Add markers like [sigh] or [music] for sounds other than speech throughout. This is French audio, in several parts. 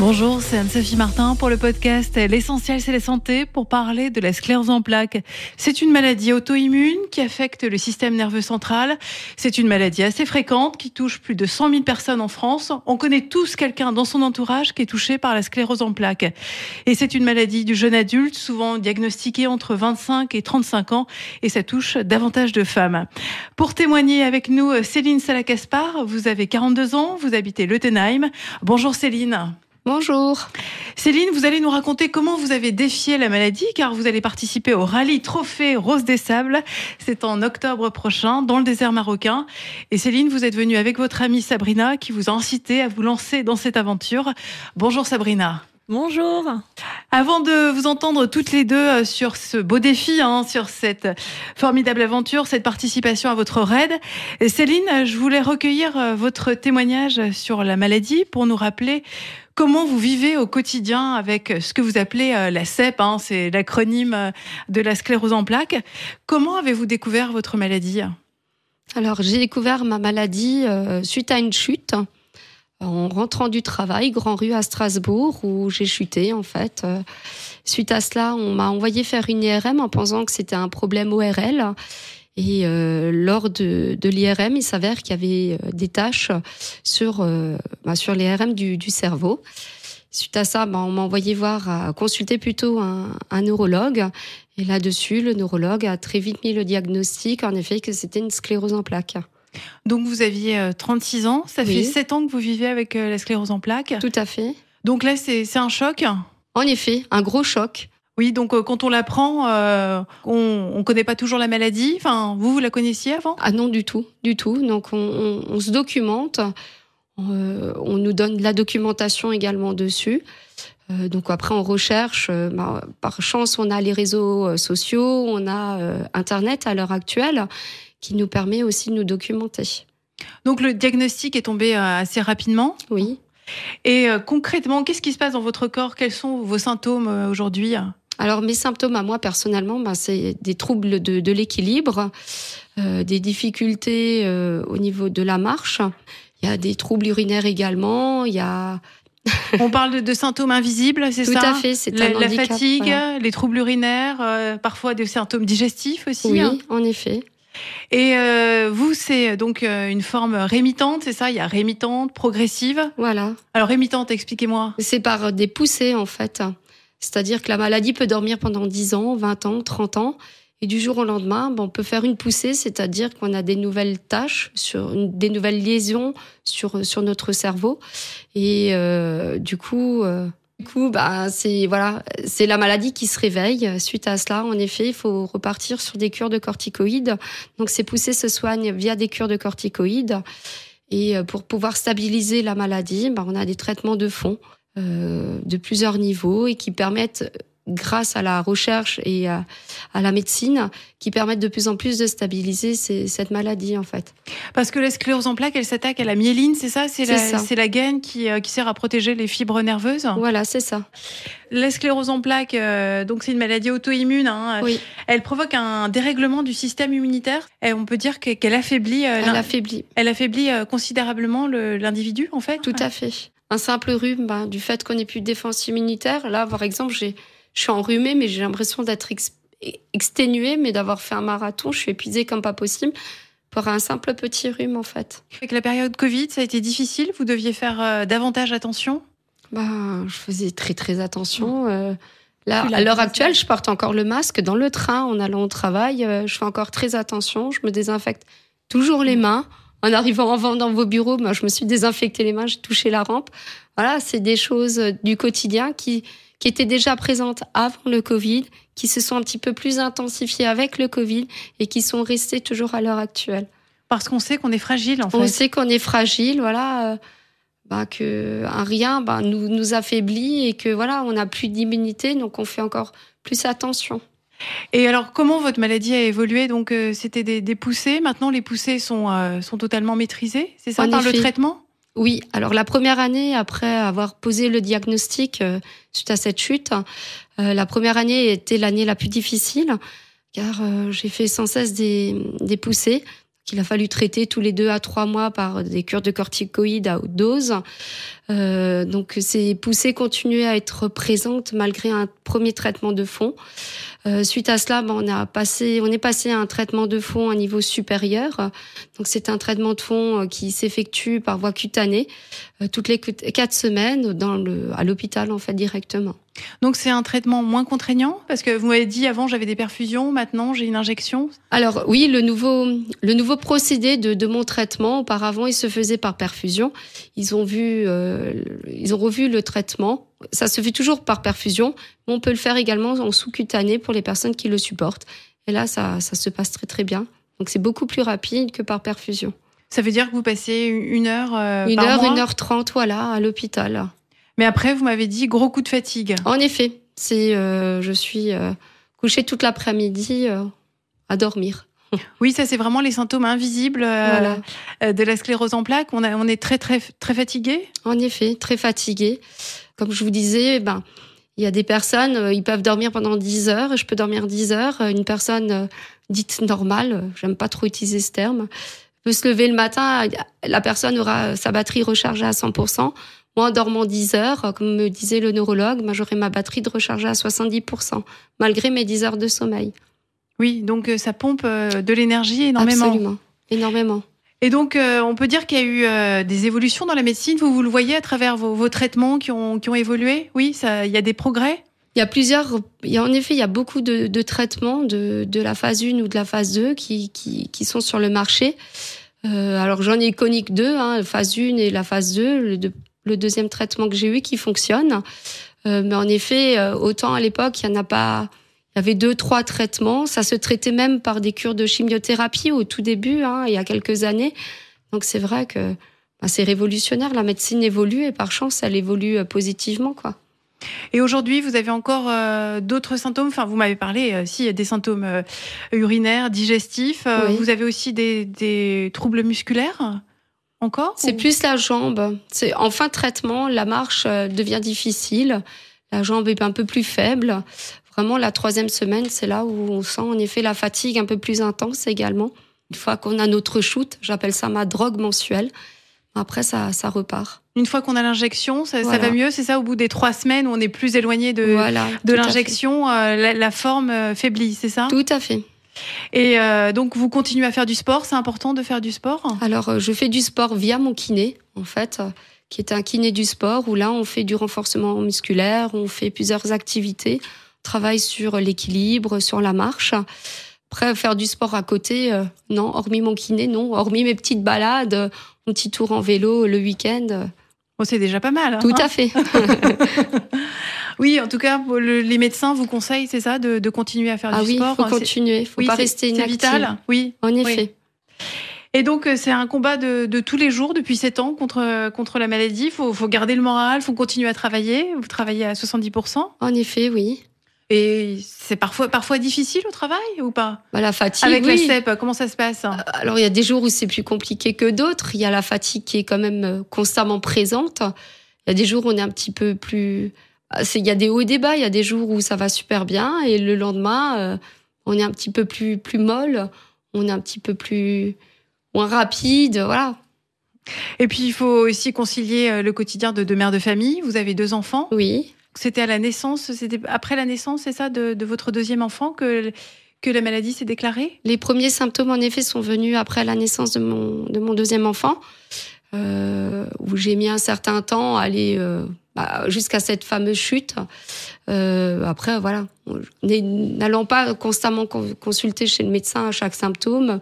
Bonjour, c'est Anne-Sophie Martin pour le podcast L'essentiel c'est la santé pour parler de la sclérose en plaques. C'est une maladie auto-immune qui affecte le système nerveux central. C'est une maladie assez fréquente qui touche plus de 100 000 personnes en France. On connaît tous quelqu'un dans son entourage qui est touché par la sclérose en plaques. Et c'est une maladie du jeune adulte, souvent diagnostiquée entre 25 et 35 ans et ça touche davantage de femmes. Pour témoigner avec nous, Céline Salacaspar, vous avez 42 ans, vous habitez Leutenheim. Bonjour Céline. Bonjour. Céline, vous allez nous raconter comment vous avez défié la maladie, car vous allez participer au rallye Trophée Rose des Sables. C'est en octobre prochain, dans le désert marocain. Et Céline, vous êtes venue avec votre amie Sabrina, qui vous a incité à vous lancer dans cette aventure. Bonjour Sabrina. Bonjour. Avant de vous entendre toutes les deux euh, sur ce beau défi, hein, sur cette formidable aventure, cette participation à votre raid, Céline, je voulais recueillir euh, votre témoignage sur la maladie pour nous rappeler comment vous vivez au quotidien avec ce que vous appelez euh, la CEP, hein, c'est l'acronyme de la sclérose en plaques. Comment avez-vous découvert votre maladie? Alors j'ai découvert ma maladie suite à une chute en rentrant du travail, Grand Rue à Strasbourg, où j'ai chuté en fait. Euh, suite à cela, on m'a envoyé faire une IRM en pensant que c'était un problème ORL. Et euh, lors de, de l'IRM, il s'avère qu'il y avait euh, des tâches sur, bah, sur l'IRM du, du cerveau. Suite à ça, bah, on m'a envoyé voir, consulter plutôt un, un neurologue. Et là-dessus, le neurologue a très vite mis le diagnostic, en effet, que c'était une sclérose en plaques. Donc vous aviez 36 ans, ça fait 7 ans que vous vivez avec la sclérose en plaques. Tout à fait. Donc là, c'est un choc En effet, un gros choc. Oui, donc quand on l'apprend, euh, on ne connaît pas toujours la maladie. Enfin, vous, vous la connaissiez avant? Ah non, du tout, du tout. Donc on, se documente, euh, on nous donne de la documentation également dessus. Euh, donc après, on recherche. Bah, par chance, on a les réseaux sociaux, on a Internet à l'heure actuelle qui nous permet aussi de nous documenter. Donc le diagnostic est tombé euh, assez rapidement? Oui. Et euh, concrètement, qu'est-ce qui se passe dans votre corps? Quels sont vos symptômes euh, aujourd'hui? Alors mes symptômes à moi personnellement, ben, c'est des troubles de, l'équilibre, des difficultés au niveau de la marche. Il y a des troubles urinaires également. Il y a [laughs] on parle de, symptômes invisibles, c'est ça Tout à fait, c'est la, la fatigue, les troubles urinaires, parfois des symptômes digestifs aussi. Oui, hein. en effet. Et euh, vous, c'est donc euh, une forme rémitante, c'est ça? Il y a rémitante, progressive? Voilà. Alors rémitante, expliquez-moi. C'est par des poussées en fait. C'est-à-dire que la maladie peut dormir pendant 10 ans, 20 ans, 30 ans. Et du jour au lendemain, on peut faire une poussée, c'est-à-dire qu'on a des nouvelles tâches, sur, des nouvelles liaisons sur, sur notre cerveau. Et euh, du coup, du coup, bah, c'est voilà, c'est la maladie qui se réveille. Suite à cela, en effet, il faut repartir sur des cures de corticoïdes. Donc, ces poussées se soignent via des cures de corticoïdes. Et euh, pour pouvoir stabiliser la maladie, bah, on a des traitements de fond euh, de plusieurs niveaux et qui permettent grâce à la recherche et à, la médecine qui permettent de plus en plus de stabiliser cette maladie en fait. Parce que la sclérose en plaques, elle s'attaque à la myéline, c'est ça? C'est la, la, gaine qui, euh, qui, sert à protéger les fibres nerveuses? Voilà, c'est ça. La sclérose en plaques, euh, donc c'est une maladie auto-immune. Hein, oui. Elle provoque un dérèglement du système immunitaire. Et on peut dire qu'elle affaiblit. Euh, elle affaiblit. Elle affaiblit considérablement l'individu, en fait. Tout à fait. Un simple rhume, ben, du fait qu'on n'ait plus de défense immunitaire. Là, par exemple, je suis enrhumée, mais j'ai l'impression d'être exténuée, mais d'avoir fait un marathon. Je suis épuisée comme pas possible pour un simple petit rhume, en fait. Avec la période Covid, ça a été difficile? Vous deviez faire euh, davantage attention? Bah, Je faisais très, très attention. Euh, là, à l'heure actuelle, je porte encore le masque dans le train en allant au travail. Euh, je fais encore très attention. Je me désinfecte toujours les mains. En arrivant avant dans vos bureaux, bah, je me suis désinfecté les mains, j'ai touché la rampe. Voilà, c'est des choses du quotidien qui, qui étaient déjà présentes avant le Covid, qui se sont un petit peu plus intensifiées avec le Covid et qui sont restées toujours à l'heure actuelle. Parce qu'on sait qu'on est fragile, en fait. On sait qu'on est fragile, voilà. Euh, bah, que un rien bah, nous, nous affaiblit et que voilà, on n'a plus d'immunité, donc on fait encore plus attention. Et alors, comment votre maladie a évolué? Donc, euh, c'était des, des, poussées. Maintenant, les poussées sont, euh, sont totalement maîtrisées. C'est ça, par le traitement? Oui, alors la première année, après avoir posé le diagnostic euh, suite à cette chute, la première année était l'année la plus difficile, car j'ai fait sans cesse des, des poussées qu'il a fallu traiter tous les deux à trois mois par des cures de corticoïdes à haute dose. Euh, donc ces poussées continuaient à être présentes malgré un premier traitement de fond. Euh, suite à cela, ben, on a passé, on est passé à un traitement de fond à niveau supérieur. Donc c'est un traitement de fond euh, qui s'effectue par voie cutanée euh, toutes les quatre semaines dans le, à l'hôpital en fait directement. Donc c'est un traitement moins contraignant parce que vous m'avez dit avant j'avais des perfusions, maintenant j'ai une injection. Alors oui, le nouveau le nouveau procédé de, de mon traitement auparavant il se faisait par perfusion. Ils ont vu euh, ils ont revu le traitement. Ça se fait toujours par perfusion, mais on peut le faire également en sous-cutané pour les personnes qui le supportent. Et là ça ça se passe très très bien. Donc c'est beaucoup plus rapide que par perfusion. Ça veut dire que vous passez une heure euh, Une par heure, mois une heure trente, voilà, à l'hôpital. Mais après vous m'avez dit gros coup de fatigue. En effet, c'est euh, je suis euh, couchée toute l'après-midi euh, à dormir. Oui, ça c'est vraiment les symptômes invisibles Voilà. de la sclérose en plaques. On, a- on est très très très fatigué. En effet, très fatiguée. Comme je vous disais, ben il y a des personnes, ils peuvent dormir pendant 10 heures, je peux dormir 10 heures. Une personne dite normale, j'aime pas trop utiliser ce terme, peut se lever le matin, la personne aura sa batterie rechargée à 100%. Moi, en dormant 10 heures, comme me disait le neurologue, ben, j'aurai ma batterie de rechargée à 70%, malgré mes 10 heures de sommeil. Oui, donc euh, ça pompe euh, de l'énergie énormément. Absolument. Énormément. Et donc, euh, on peut dire qu'il y a eu euh, des évolutions dans la médecine. Vous, vous le voyez à travers vos, vos traitements qui ont, qui ont évolué? Oui, ça, il y a des progrès? Il y a plusieurs, il y a en effet, il y a beaucoup de, de traitements de, de la phase 1 ou de la phase 2 qui, qui, qui sont sur le marché. Euh, alors j'en ai connu que deux, hein, phase 1 et la phase 2, le, de- le deuxième traitement que j'ai eu qui fonctionne. Euh, mais en effet, euh, autant à l'époque, il y en a pas, il y avait deux, trois traitements. Ça se traitait même par des cures de chimiothérapie au tout début, hein, il y a quelques années. Donc c'est vrai que bah, c'est révolutionnaire. La médecine évolue et par chance, elle évolue euh, positivement, quoi. Et aujourd'hui, vous avez encore euh, d'autres symptômes? Enfin, vous m'avez parlé, euh, si, des symptômes euh, urinaires, digestifs. Oui. Vous avez aussi des, des troubles musculaires? Encore C'est ou- plus la jambe. C'est en fin de traitement, la marche euh, devient difficile. La jambe est un peu plus faible. Vraiment, la troisième semaine, c'est là où on sent en effet la fatigue un peu plus intense également. Une fois qu'on a notre shoot, j'appelle ça ma drogue mensuelle. Après, ça, ça repart. Une fois qu'on a l'injection, ça, va mieux C'est ça, au bout des trois semaines où on est plus éloigné de, voilà. l'injection, euh, la, la forme euh, faiblit, c'est ça? Tout à fait. Et euh, donc, vous continuez à faire du sport. C'est important de faire du sport? Alors, euh, je fais du sport via mon kiné, en fait, euh, qui est un kiné du sport, où là, on fait du renforcement musculaire, on fait plusieurs activités, on travaille sur l'équilibre, sur la marche. Après, faire du sport à côté, non, hormis mon kiné, non, hormis mes petites balades, mon petit tour en vélo le week-end, Bon, c'est déjà pas mal. hein. tout à fait. [laughs] Oui, en tout cas, le- les médecins vous conseillent, c'est ça, de, de continuer à faire ah du oui, sport. faut continuer, faut oui, pas rester C'est vital, oui. En effet. Et donc, euh, c'est un combat de, de tous les jours depuis 7 ans contre, contre la maladie. Il faut, faut garder le moral, faut continuer à travailler. Vous travaillez à 70%. En effet, oui. Et c'est parfois, parfois difficile au travail ou pas? Bah, la fatigue, Avec oui. la CEP, comment ça se passe? Alors, il y a des jours où c'est plus compliqué que d'autres. Il y a la fatigue qui est quand même euh, constamment présente. Il y a des jours où on est un petit peu plus. C'est- Il y a des hauts et des bas. Il y a des jours où ça va super bien et le lendemain, euh, on est un petit peu plus, plus molle. On est un petit peu plus moins rapide. Voilà. Et puis, il faut aussi concilier euh, le quotidien de, de mère de famille. Vous avez deux enfants. Oui. C'était à la naissance, c'était après la naissance, c'est ça, de, votre deuxième enfant que, que la maladie s'est déclarée? Les premiers symptômes, en effet, sont venus après la naissance de mon, de mon deuxième enfant, euh, où j'ai mis un certain temps à aller euh, bah, jusqu'à cette fameuse chute. Euh, après, voilà, n'allant pas constamment con- consulter chez le médecin à chaque symptôme,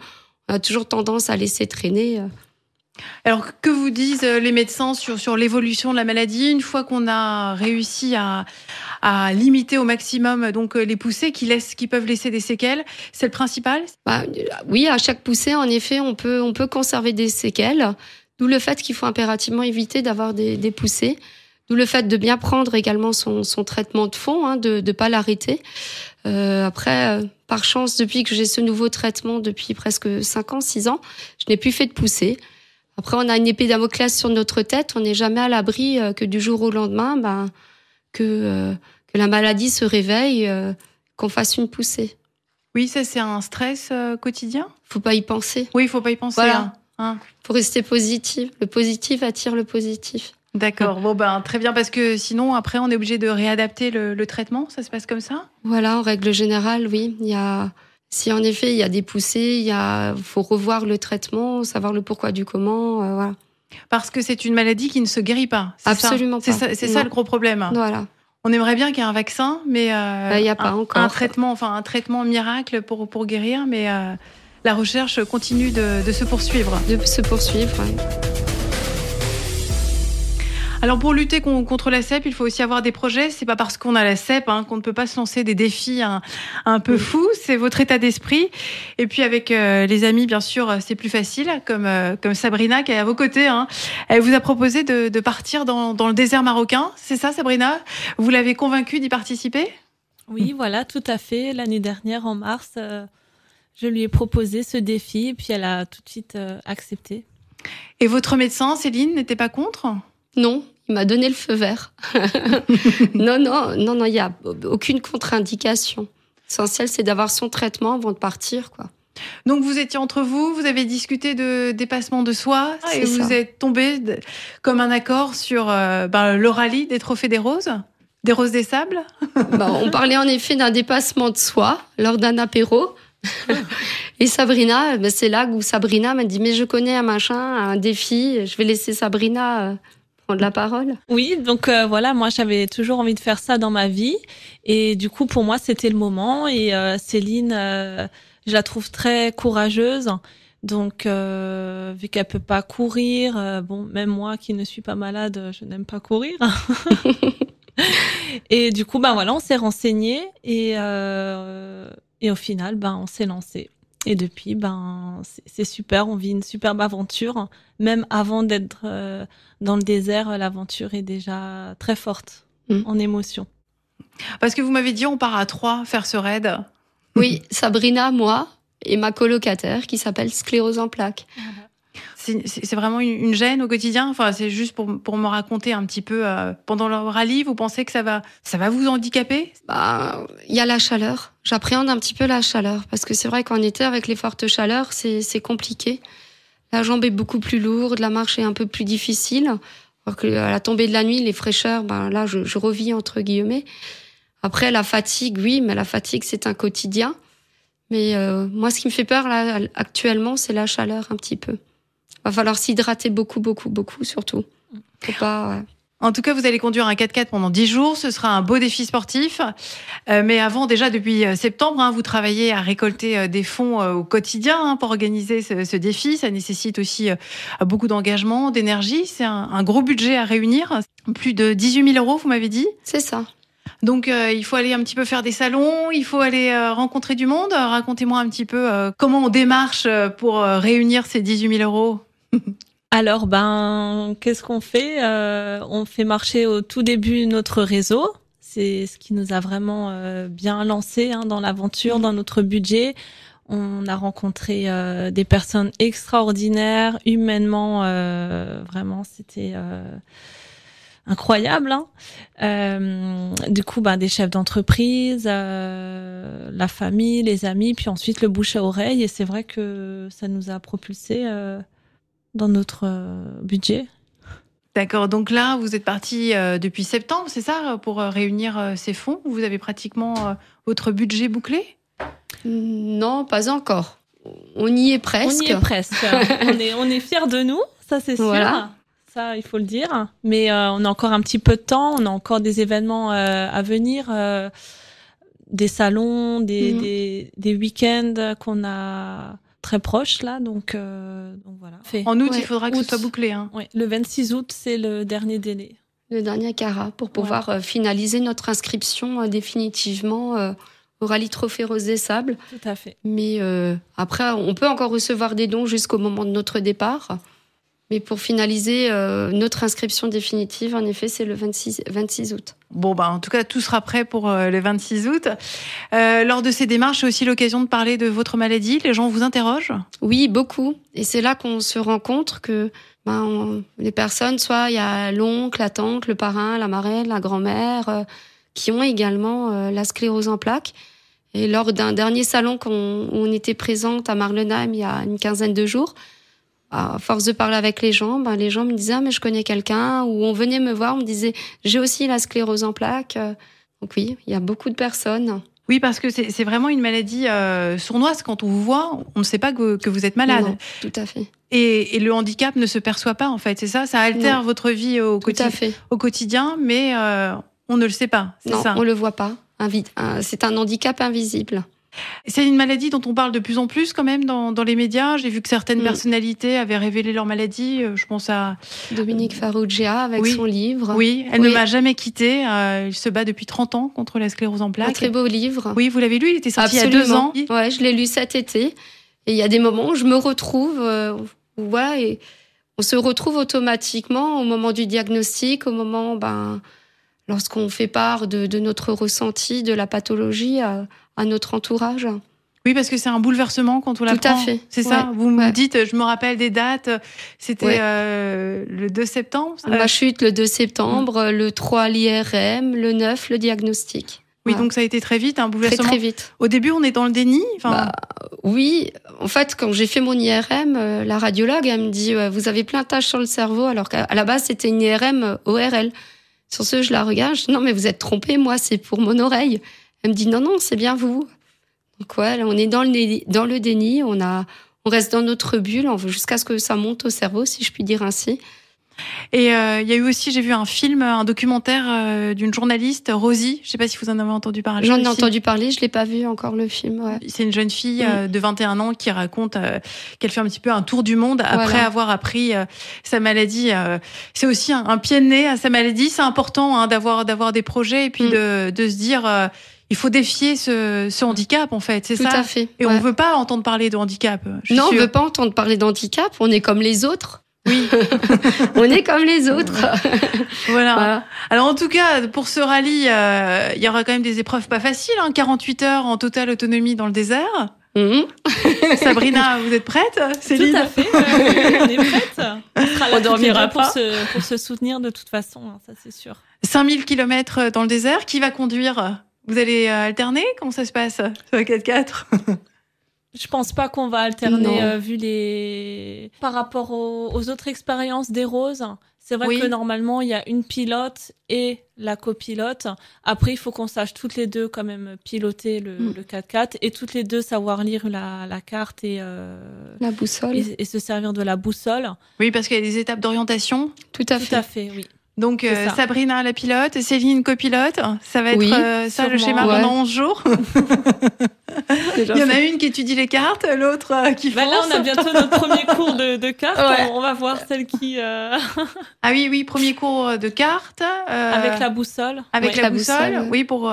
on a toujours tendance à laisser traîner. Alors, que vous disent euh, les médecins sur, sur l'évolution de la maladie une fois qu'on a réussi à, à limiter au maximum donc euh, les poussées qui, laissent, qui peuvent laisser des séquelles? C'est le principal? Bah, euh, oui, à chaque poussée, en effet, on peut, on peut conserver des séquelles. D'où le fait qu'il faut impérativement éviter d'avoir des, poussées. D'où le fait de bien prendre également son, son traitement de fond, hein, de ne pas l'arrêter. Après, par chance, depuis que j'ai ce nouveau traitement depuis presque 5 ans, 6 ans, je n'ai plus fait de poussée. Après, on a une épée Damoclès sur notre tête. On n'est jamais à l'abri euh, que du jour au lendemain, ben, que, euh, que la maladie se réveille, euh, qu'on fasse une poussée. Oui, ça c'est un stress euh, quotidien? Faut pas y penser. Oui, il faut pas y penser. Voilà. hein. Hein. Faut rester positif. Le positif attire le positif. D'accord. Bon ben très bien parce que sinon après on est obligé de réadapter le, le traitement. Ça se passe comme ça? Voilà, en règle générale, oui. Il y a, si en effet il y a des poussées, il y a, faut revoir le traitement, savoir le pourquoi du comment, euh, voilà. Parce que c'est une maladie qui ne se guérit pas. ça Absolument C'est pas. ça, c'est ça le gros problème. Voilà. On aimerait bien qu'il y ait un vaccin, mais euh, il y a pas un, encore. un traitement, enfin un traitement miracle pour pour guérir, mais euh, la recherche continue de, de se poursuivre. De se poursuivre. ouais. Alors pour lutter con- contre la CEP, il faut aussi avoir des projets. C'est pas parce qu'on a la CEP hein, qu'on ne peut pas se lancer des défis un, un peu fous. C'est votre état d'esprit. Et puis avec euh, les amis, bien sûr, c'est plus facile. Comme euh, comme Sabrina qui est à vos côtés. hein. Elle vous a proposé de, de partir dans, dans le désert marocain. C'est ça, Sabrina? Vous l'avez convaincue d'y participer? Oui, voilà, tout à fait. L'année dernière, en mars, euh, je lui ai proposé ce défi et puis elle a tout de suite euh, accepté. Et votre médecin, Céline, n'était pas contre? Non, il m'a donné le feu vert. [laughs] non, non, non, non, il y a aucune contre-indication. L'essentiel, c'est d'avoir son traitement avant de partir, quoi. Donc vous étiez entre vous, vous avez discuté de dépassement de soi et C'est vous ça. êtes tombé comme un accord sur euh, ben, le rallye des trophées des roses, des roses des sables. [laughs] Bah, on parlait en effet d'un dépassement de soi lors d'un apéro. [laughs] Et Sabrina, bah, c'est là où Sabrina m'a dit Mais je connais un machin, un défi, je vais laisser Sabrina euh, prendre la parole. Oui, donc euh, voilà, moi j'avais toujours envie de faire ça dans ma vie et du coup pour moi c'était le moment et euh, Céline, euh, je la trouve très courageuse. Donc euh, vu qu'elle peut pas courir, euh, bon même moi qui ne suis pas malade, je n'aime pas courir. [laughs] et du coup ben voilà, on s'est renseigné et euh, et au final ben on s'est lancé. Et depuis ben c'est- super, on vit une superbe aventure même avant d'être euh, dans le désert, l'aventure est déjà très forte Mm. en émotion. Parce que vous m'avez dit on part à trois faire ce raid. Oui, Sabrina, moi et ma colocataire qui s'appelle Sclérose en plaques. C'est c'est- vraiment une, gêne au quotidien. Enfin, c'est juste pour, pour me raconter un petit peu euh, pendant le rallye. Vous pensez que ça va, ça va vous handicaper? Bah, il y a la chaleur. J'appréhende un petit peu la chaleur parce que c'est vrai qu'en été, avec les fortes chaleurs, c'est c'est compliqué. La jambe est beaucoup plus lourde, la marche est un peu plus difficile. Alors que à la tombée de la nuit, les fraîcheurs, ben là, je, je revis entre guillemets. Après, la fatigue, oui, mais la fatigue, c'est un quotidien. Mais euh, moi, ce qui me fait peur là actuellement, c'est la chaleur un petit peu. Va falloir s'hydrater beaucoup, beaucoup, beaucoup, surtout. Faut pas. ouais. En tout cas, vous allez conduire un 4x4 pendant 10 jours. Ce sera un beau défi sportif. Euh, mais avant, déjà depuis euh, septembre, hein, vous travaillez à récolter euh, des fonds au quotidien hein, pour organiser ce, ce défi. Ça nécessite aussi beaucoup d'engagement, d'énergie. C'est un, un gros budget à réunir. Plus de 18 000 euros, vous m'avez dit? C'est ça. Donc, euh, il faut aller un petit peu faire des salons, il faut aller euh, rencontrer du monde. Racontez-moi un petit peu comment on démarche pour réunir ces 18 000 euros. [laughs] Alors, ben, qu'est-ce qu'on fait Euh, On fait marcher au tout début notre réseau. C'est ce qui nous a vraiment euh, bien lancé hein, dans l'aventure, dans notre budget. On a rencontré euh, des personnes extraordinaires, humainement, euh, vraiment, c'était euh, incroyable. hein. Euh, du coup, ben, des chefs d'entreprise, euh, la famille, les amis, puis ensuite le bouche à oreille. Et c'est vrai que ça nous a propulsé. euh, dans notre euh, budget. D'accord, donc là, vous êtes parti euh, depuis septembre, c'est ça, pour euh, réunir ces fonds? Vous avez pratiquement votre budget bouclé? Non, pas encore. On y est presque. On y est presque. [laughs] on est on est fiers de nous, ça c'est sûr. Voilà. Ça, il faut le dire. Mais euh, on a encore un petit peu de temps. On a encore des événements euh, à venir, euh, des salons, des Mhm. des, des week-ends qu'on a très proches là. Donc donc voilà. Fait. En août, Ouais, il faudra que août. ce soit bouclé. Hein. Ouais, le 26 août, c'est le dernier délai. Le dernier Cara pour pouvoir euh, finaliser notre inscription euh, définitivement euh, au rallye Trophée Rose des Sables. Tout à fait. Mais euh, après, on peut encore recevoir des dons jusqu'au moment de notre départ. Mais pour finaliser euh, notre inscription définitive, en effet, c'est le 26, 26 août. Bon, bah, en tout cas, tout sera prêt pour euh, le 26 août. Euh, lors de ces démarches, c'est aussi l'occasion de parler de votre maladie. Les gens vous interrogent Oui, beaucoup. Et c'est là qu'on se rend compte que ben, on- les personnes, soit il y a l'oncle, la tante, le parrain, la marraine, la grand-mère, qui ont également la sclérose en plaques. Et lors d'un dernier salon qu'on- où on était présente à Marlenheim il y a une quinzaine de jours, à force de parler avec les gens, ben, les gens me disaient ah, mais je connais quelqu'un ou on venait me voir, on me disait j'ai aussi la sclérose en plaques. Euh, Donc oui, il y a beaucoup de personnes. Oui, parce que c'est vraiment une maladie euh, sournoise. Quand on vous voit, on ne sait pas que, que vous êtes malade. Non, tout à fait. Et, et le handicap ne se perçoit pas, en fait. C'est ça Ça altère Non. votre vie au, Tout quotidi- à fait. au quotidien, mais euh, on ne le sait pas. C'est Non, on le voit pas. Un- C'est un handicap invisible. C'est une maladie dont on parle de plus en plus quand même dans, dans les médias. J'ai vu que certaines Mm. personnalités avaient révélé leur maladie. Euh, Je pense à... Dominique Farrugia avec Oui. son livre. Oui, elle ne m'a jamais quittée. Euh, il se bat depuis 30 ans contre la sclérose en Un plaques. très beau livre. Oui, vous l'avez lu, il était sorti il y a deux ans. Ouais, je l'ai lu cet été. Et il y a des moments où je me retrouve, euh, voilà, et on se retrouve automatiquement au moment du diagnostic, au moment, ben, lorsqu'on fait part de, de notre ressenti, de la pathologie à, à notre entourage. Oui, parce que c'est un bouleversement quand on Tout l'apprend. à fait. C'est ça Ouais, Vous me dites, je me rappelle des dates. C'était Ouais. euh, le 2 septembre Ma chute le 2 septembre, le 3 l'IRM, le 9 le diagnostic. Oui, donc ça a été très vite, un Très bouleversement. très vite. Au début, on est dans le déni. Bah, oui, en fait, quand j'ai fait mon IRM, euh, la radiologue, elle me dit Vous avez plein de tâches sur le cerveau, alors qu'à la base, c'était une IRM euh, ORL. Sur ce, je la regarde, je dis Non, mais vous êtes trompée, moi, c'est pour mon oreille. Elle me dit Non, non, c'est bien vous. Donc, ouais, là, on est dans le, déni- dans le déni, on, a, on reste dans notre bulle jusqu'à ce que ça monte au cerveau, si je puis dire ainsi. Et euh, il y a eu aussi, j'ai vu un film, un documentaire euh, d'une journaliste, Rosie. Je sais pas si vous en avez entendu parler. J'en ai entendu parler, je l'ai pas vu encore le film. Ouais. C'est une jeune fille Mm. euh, de 21 ans qui raconte euh, qu'elle fait un petit peu un tour du monde après Voilà. avoir appris sa maladie. c'est aussi un, un pied de nez à sa maladie. C'est important hein, d'avoir d'avoir des projets et puis Mm. de, de se dire il faut défier ce, ce handicap en fait. C'est Tout ça. à fait. Et ouais. on veut pas entendre parler de handicap. je suis Non, on veut pas entendre parler d'handicap, on est comme les autres. Oui. [laughs] on est comme les autres. [laughs] Voilà. Voilà. Alors en tout cas, pour ce rallye, euh, il y aura quand même des épreuves pas faciles. Hein, 48 heures en totale autonomie dans le désert. Mhm. [laughs] Sabrina, vous êtes prête Céline Tout à fait. on est prête. On sera là On dormira pour pas. se, pour se soutenir de toute façon, hein, ça c'est sûr. 5000 km dans le désert. Qui va conduire Vous allez euh, alterner? Comment ça se passe? Sur le 4x4 Je pense pas qu'on va alterner euh, vu les par rapport aux, aux autres expériences des roses. C'est vrai Oui. que normalement il y a une pilote et la copilote. Après il faut qu'on sache toutes les deux quand même piloter le, Mm. le 4x4 et toutes les deux savoir lire la, la carte et, euh, La boussole. et, et se servir de la boussole. Oui, parce qu'il y a des étapes d'orientation. Tout à Tout fait. à fait, oui. Donc euh, ça. Sabrina la pilote, Céline copilote. Ça va être Oui, euh, ça le schéma Ouais. pendant 11 jours. Il y en a une qui étudie les cartes, l'autre euh, qui Bah là on a bientôt notre premier cours de, de cartes. Ouais. On, on va voir celle qui euh, [laughs] Ah oui, oui, premier cours de cartes. euh, avec la boussole. Avec Ouais. la, la boussole, boussole. oui, pour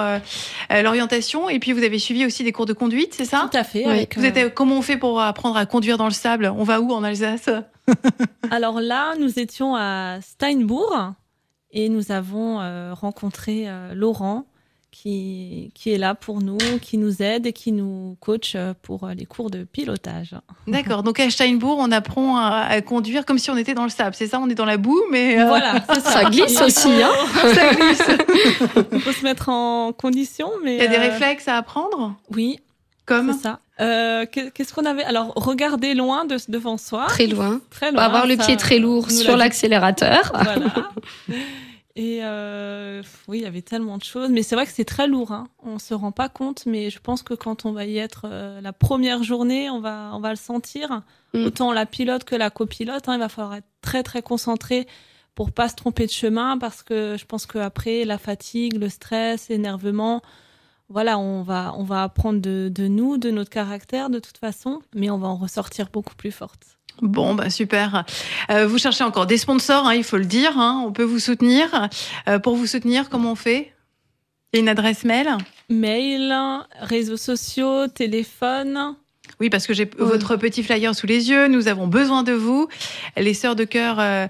l'orientation. Et puis vous avez suivi aussi des cours de conduite, c'est ça? Tout à fait. Oui. avec, Vous euh, êtes, comment on fait pour apprendre à conduire dans le sable? On va où en Alsace? [laughs] Alors là, nous étions à Steinbourg et nous avons euh, rencontré euh, Laurent qui, qui est là pour nous, qui nous aide et qui nous coach euh, pour les cours de pilotage. [laughs] D'accord. Donc à Steinbourg, on apprend à, à conduire comme si on était dans le sable. C'est ça On est dans la boue, mais euh, Voilà, [laughs] ça. Ça glisse aussi, hein. [laughs] ça glisse. Il faut se mettre en condition, mais Il y a des réflexes à apprendre, Oui, comme? Ça. Euh, qu'est- Qu'est-ce qu'on avait? Alors, regarder loin de, devant soi, Très loin. très On loin. va avoir le pied très lourd sur l'accélérateur. Voilà. [laughs] Et euh, oui, il y avait tellement de choses, mais c'est vrai que c'est très lourd. Hein. On se rend pas compte, mais je pense que quand on va y être euh, la première journée, on va on va le sentir. Mm. Autant la pilote que la copilote, hein, il va falloir être très très concentré pour pas se tromper de chemin, parce que je pense que après la fatigue, le stress, l'énervement, voilà, on va on va apprendre de, de nous, de notre caractère de toute façon, mais on va en ressortir beaucoup plus forte. Bon, bah super. Euh, vous cherchez encore des sponsors, hein, il faut le dire. hein, on peut vous soutenir. Euh, pour vous soutenir, comment on fait? Il y a une adresse mail? Mail, réseaux sociaux, téléphone. Oui, parce que j'ai votre petit flyer sous les yeux. Nous avons besoin de vous. Les Sœurs de Cœur euh,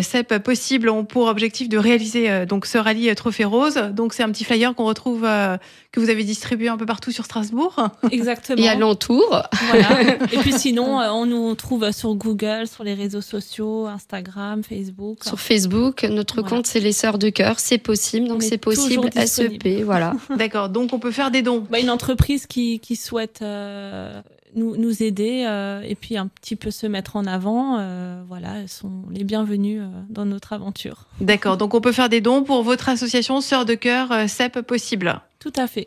CEP Possible ont pour objectif de réaliser euh, donc ce rallye Trophée Rose. Donc c'est un petit flyer qu'on retrouve, euh, que vous avez distribué un peu partout sur Strasbourg. Exactement. Et alentour. Voilà. [laughs] Et puis sinon, euh, on nous trouve sur Google, sur les réseaux sociaux, Instagram, Facebook. Sur Facebook, notre Voilà. compte c'est les Sœurs de Cœur, c'est possible, donc On est c'est possible. SEP, voilà. [laughs] D'accord. Donc on peut faire des dons. Bah, une entreprise qui, qui souhaite euh, nous, nous aider euh, et puis un petit peu se mettre en avant, euh, voilà, elles sont les bienvenues euh, dans notre aventure. D'accord. Donc on peut faire des dons pour votre association Sœurs de Cœur euh, CEP Possible. Tout à fait.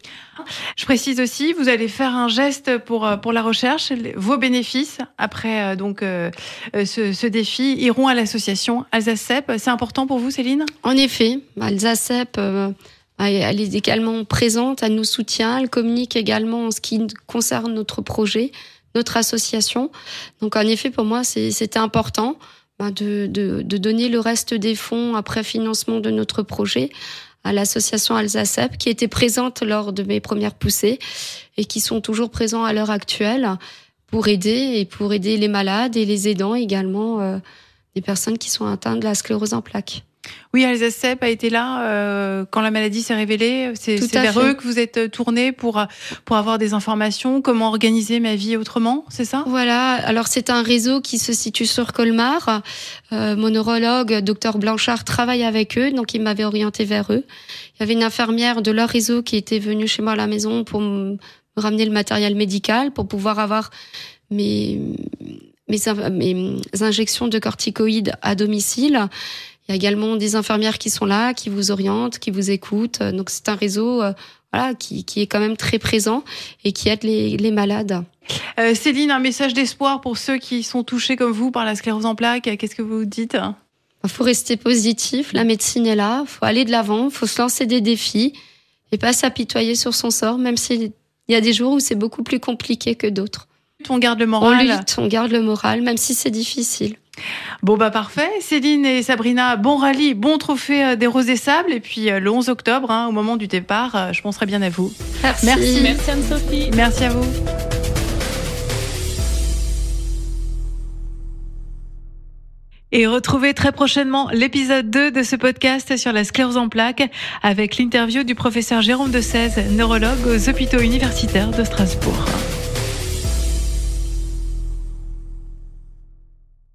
Je précise aussi, vous allez faire un geste pour euh, pour la recherche. Vos bénéfices après euh, donc euh, ce, ce défi iront à l'association Alsace CEP. C'est important pour vous, Céline? En effet, Alsacep, euh, elle est également présente, elle nous soutient, elle communique également en ce qui concerne notre projet, notre association. Donc en effet, pour moi, c'est- c'était important de, de, de donner le reste des fonds après financement de notre projet à l'association Alsacep, qui était présente lors de mes premières poussées et qui sont toujours présents à l'heure actuelle pour aider et pour aider les malades et les aidants également, euh, des personnes qui sont atteintes de la sclérose en plaques. Oui, Alsace a été là euh, quand la maladie s'est révélée. C'est vers fait. eux que vous êtes tourné pour euh, pour avoir des informations. Comment organiser ma vie autrement, c'est ça? Voilà, alors c'est un réseau qui se situe sur Colmar. Euh, mon neurologue, docteur Blanchard, travaille avec eux, donc il m'avait orienté vers eux. Il y avait une infirmière de leur réseau qui était venue chez moi à la maison pour me me ramener le matériel médical, pour pouvoir avoir mes, mes injections de corticoïdes à domicile. Il y a également des infirmières qui sont là, qui vous orientent, qui vous écoutent. Donc c'est un réseau euh, voilà, qui, qui est quand même très présent et qui aide les, les malades. Euh, Céline, un message d'espoir pour ceux qui sont touchés comme vous par la sclérose en plaques. Qu'est-ce que vous dites? Il faut rester positif, la médecine est là, faut aller de l'avant, faut se lancer des défis et pas s'apitoyer sur son sort, même s'il y a des jours où c'est beaucoup plus compliqué que d'autres. On garde le On moral. lutte, on garde le moral, même si c'est difficile. Bon bah parfait. Céline et Sabrina, bon rallye, bon trophée euh, des Roses des Sables. Et puis euh, le 11 octobre, hein, au moment du départ, euh, je penserai bien à vous. Merci. Merci. Merci Anne-Sophie. Merci à vous. Et retrouvez très prochainement l'épisode 2 de ce podcast sur la sclérose en plaques avec l'interview du professeur Jérôme de 16, neurologue aux hôpitaux universitaires de Strasbourg.